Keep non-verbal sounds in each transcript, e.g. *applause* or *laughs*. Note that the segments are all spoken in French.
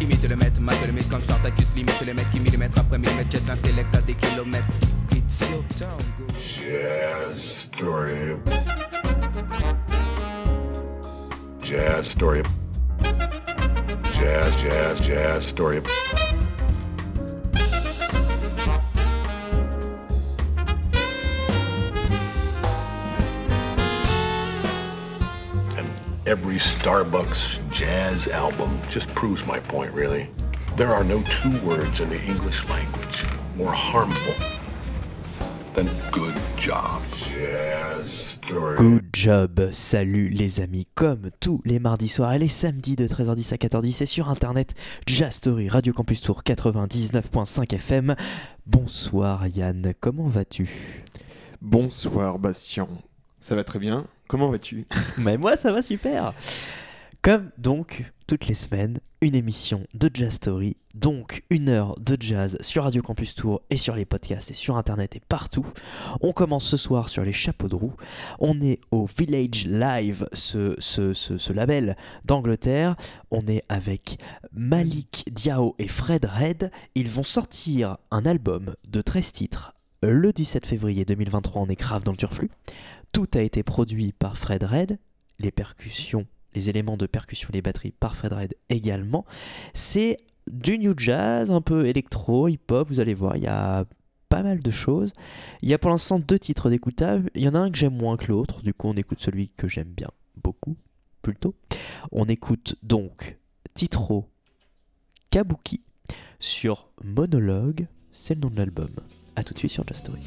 Imite le maître, mate le quand Spartacus limite le mec qui millimètre après millimètre jette l'intellect à des kilomètres. It's your town, go. Jazz, story. Jazz, story. Jazz, jazz, jazz, story every Starbucks jazz album just proves my point, really. There are no two words in the English language more harmful than good job. Jazz story. Good job, salut les amis, comme tous les mardis soirs et les samedis de 13h10 à 14h10 et sur internet, Jazz Story, Radio Campus Tour 99.5 FM. Bonsoir Yann, comment vas-tu? Bonsoir Bastien, ça va très bien? Comment vas-tu? *laughs* Mais moi ça va super Comme donc toutes les semaines, une émission de Jazz Story, donc une heure de jazz sur Radio Campus Tour et sur les podcasts et sur internet et partout. On commence ce soir sur les chapeaux de roue. On est au Village Live, ce, label d'Angleterre. On est avec Malik Diao et Fred Red. Ils vont sortir un album de 13 titres le 17 février 2023. On est grave dans le turflu. Tout a été produit par Fred Red. Les percussions les éléments de percussion les batteries par Fred Red également. C'est du new jazz, un peu électro, hip-hop, vous allez voir, il y a pas mal de choses. Il y a pour l'instant deux titres d'écoutables, il y en a un que j'aime moins que l'autre, du coup on écoute celui que j'aime bien beaucoup, plutôt. On écoute donc Titro Kabuki sur Monologue, c'est le nom de l'album. A tout de suite sur Jazz Story.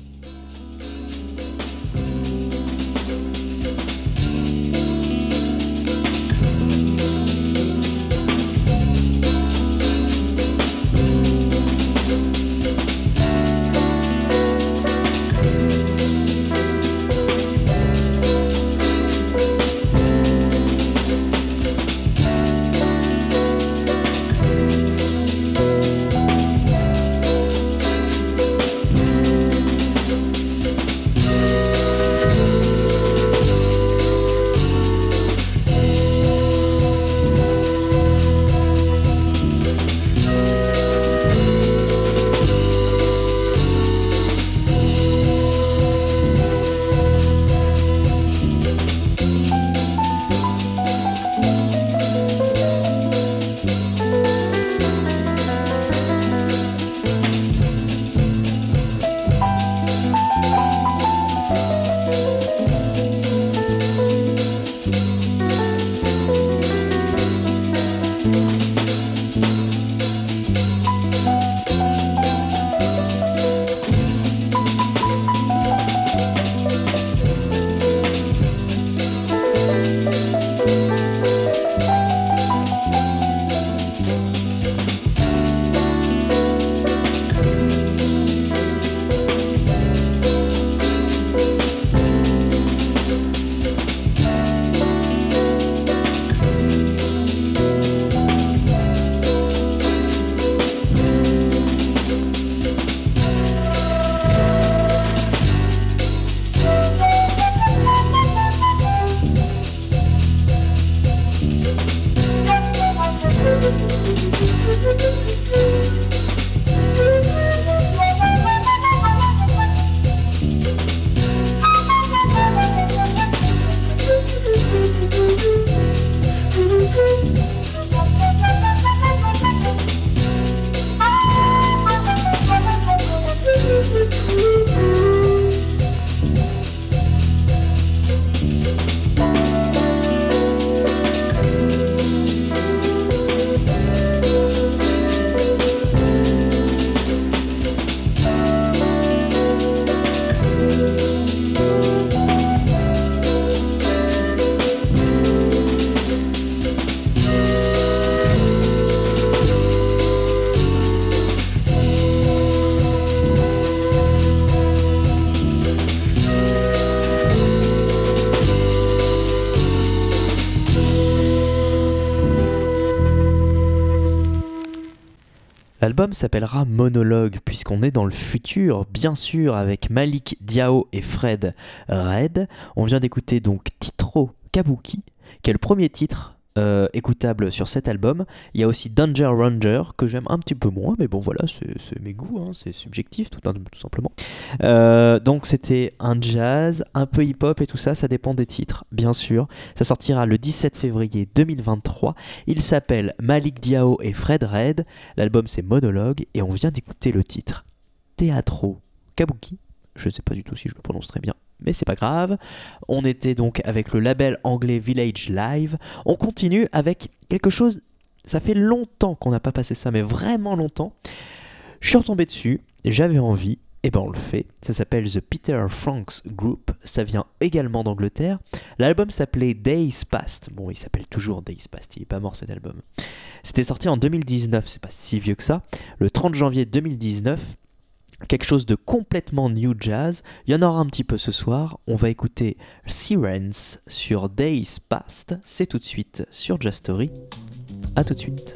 S'appellera Monologue puisqu'on est dans le futur, bien sûr, avec Malik Diao et Fred Red. On vient d'écouter donc Titro Kabuki, qui est le premier titre euh, écoutable sur cet album. Il y a aussi Danger Ranger que j'aime un petit peu moins, mais bon voilà, c'est mes goûts, hein, c'est subjectif tout, tout simplement. Euh, donc c'était un jazz, un peu hip-hop et tout ça, ça dépend des titres, bien sûr. Ça sortira le 17 février 2023. Il s'appelle Malik Diao et Fred Red. L'album c'est Monologue et on vient d'écouter le titre Teatro Kabuki. Je ne sais pas du tout si je le prononce très bien mais c'est pas grave. On était donc avec le label anglais Village Live. On continue avec quelque chose, ça fait longtemps qu'on n'a pas passé ça, mais vraiment longtemps. Je suis retombé dessus, j'avais envie, et ben on le fait. Ça s'appelle The Peter Franks Group, ça vient également d'Angleterre. L'album s'appelait Days Past. Bon, il s'appelle toujours Days Past, il est pas mort cet album. C'était sorti en 2019, c'est pas si vieux que ça. Le 30 janvier 2019, quelque chose de complètement new jazz. Il y en aura un petit peu ce soir. On va écouter Sirens sur Days Past. C'est tout de suite sur Jazz Story. A tout de suite.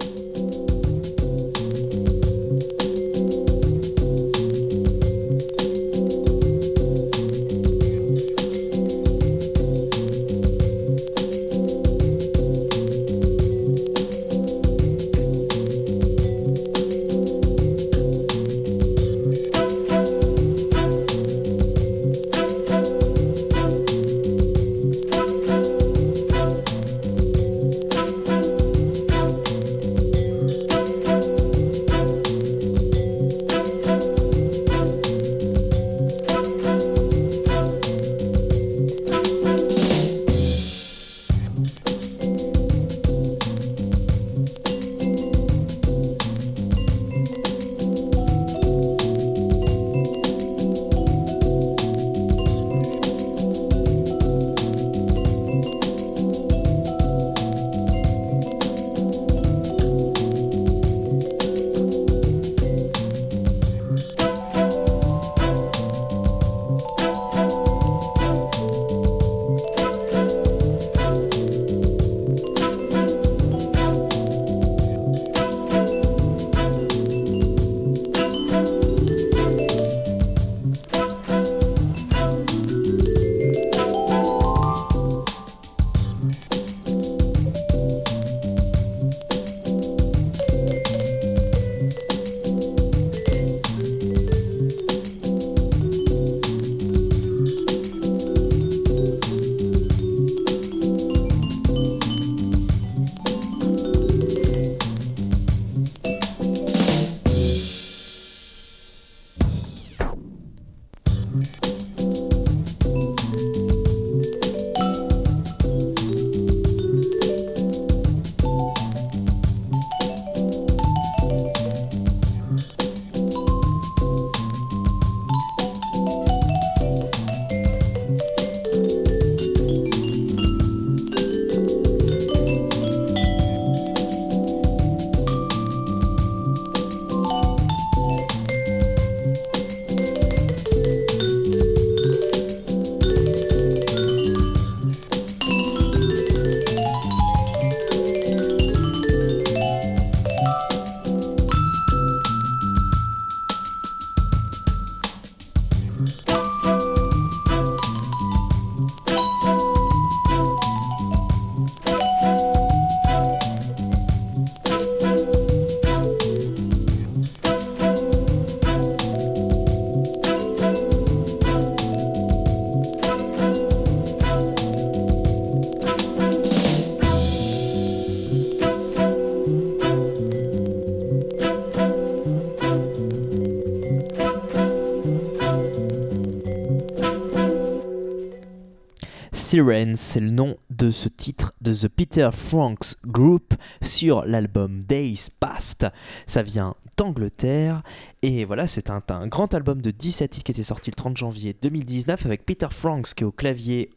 C'est le nom de ce titre de The Peter Franks Group sur l'album Days Past. Ça vient d'Angleterre et voilà, c'est un, un, grand album de 17 titres qui était sorti le 30 janvier 2019 avec Peter Franks qui est au clavier,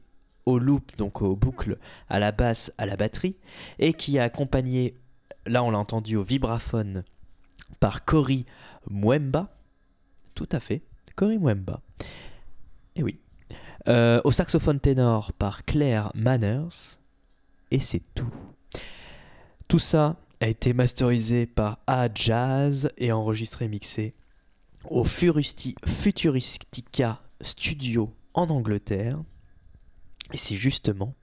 au loop, donc aux boucles, à la basse, à la batterie et qui a accompagné, là on l'a entendu au vibraphone, par Cory Mwemba. Tout à fait, Cory Mwemba. Et oui, euh, au saxophone ténor par Claire Manners. Et c'est tout. Tout ça a été masterisé par A Jazz et enregistré mixé au Furisti- Futuristica Studio en Angleterre. Et c'est justement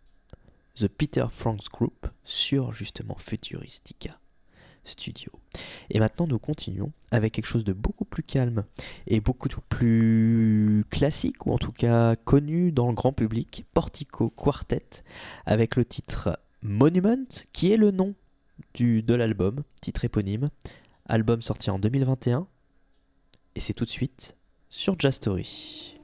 The Peter Franks Group sur justement Futuristica Et maintenant nous continuons avec quelque chose de beaucoup plus calme et beaucoup plus classique ou en tout cas connu dans le grand public, Portico Quartet avec le titre Monument qui est le nom de l'album, titre éponyme, album sorti en 2021 et c'est tout de suite sur Jazz Story.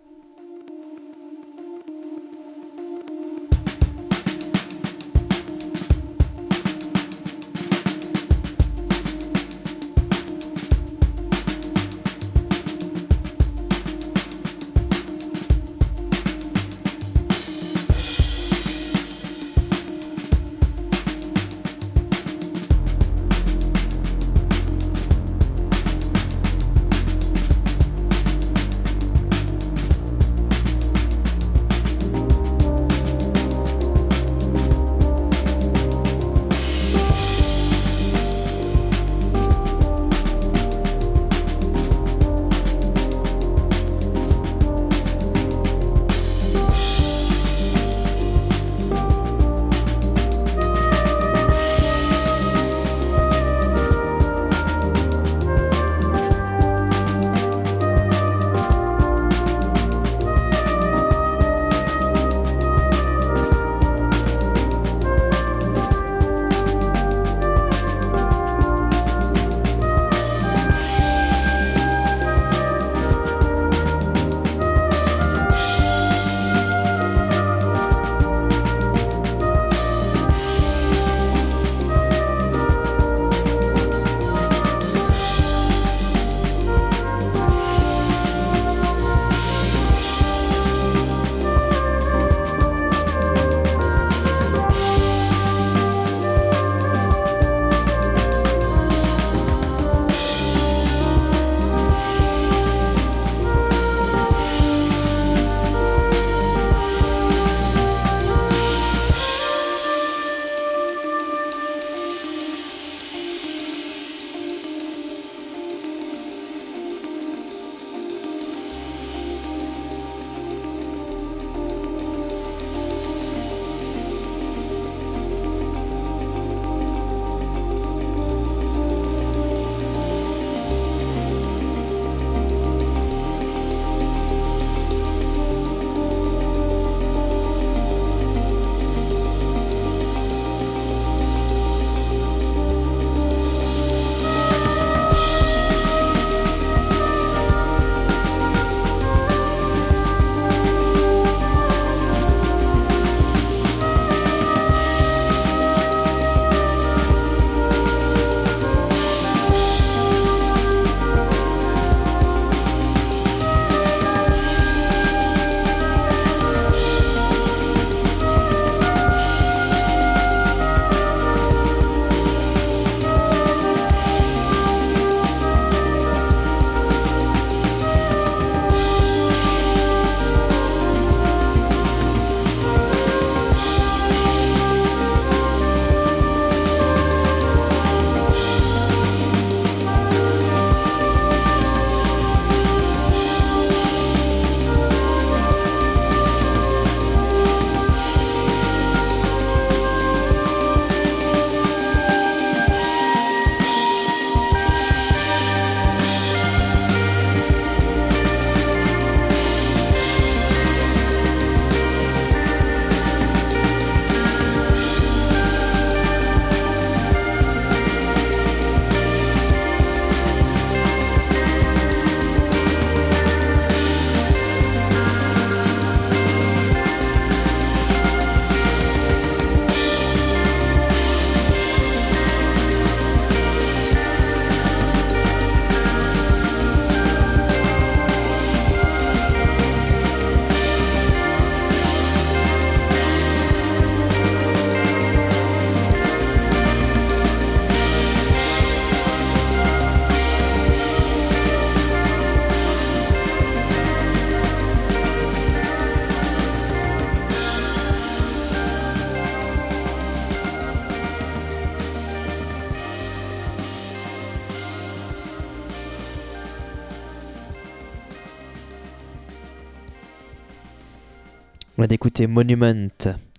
D'écouter Monument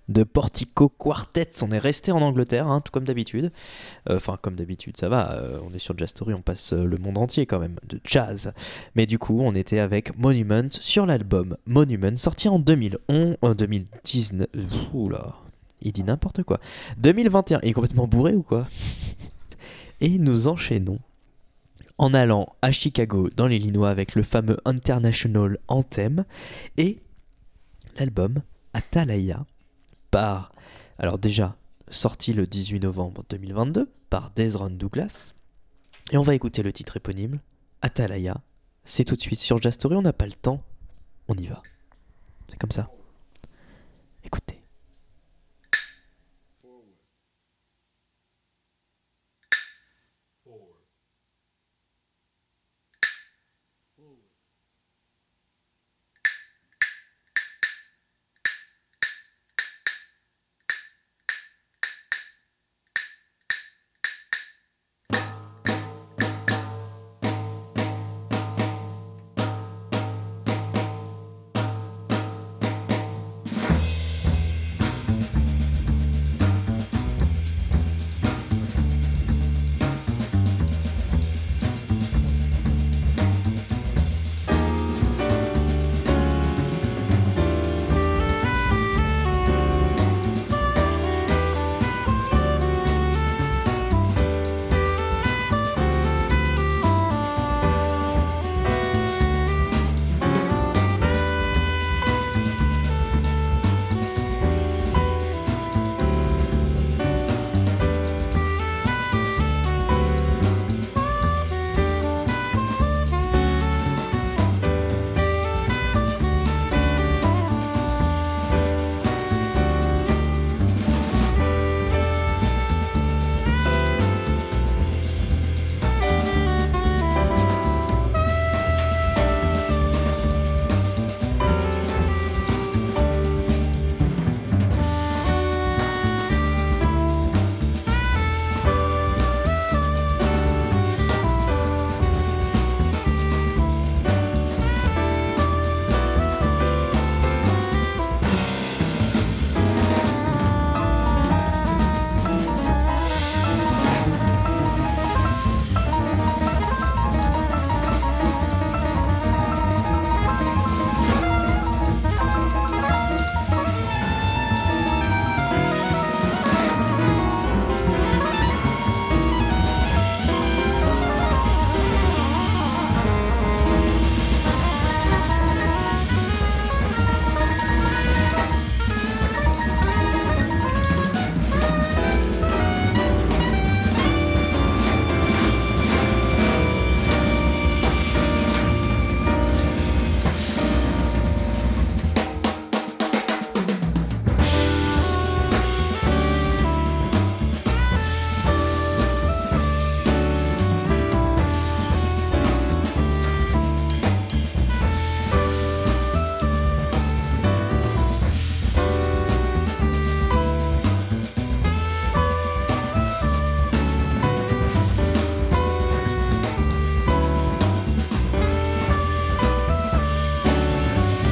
de Portico Quartet. On est resté en Angleterre, hein, tout comme d'habitude. Euh, Enfin, comme d'habitude, ça va. euh, on est sur Jazz Story, on passe euh, le monde entier quand même de jazz. Mais du coup, on était avec Monument sur l'album Monument, sorti en 2011, euh, 2019. Oula, il dit n'importe quoi. 2021, il est complètement bourré ou quoi? Et nous enchaînons en allant à Chicago, dans l'Illinois, avec le fameux International Anthem et l'album Atalaya par, alors déjà sorti le 18 novembre 2022 par Desron Douglas. Et on va écouter le titre éponyme, Atalaya. C'est tout de suite sur Jazz Story, on n'a pas le temps, on y va. C'est comme ça.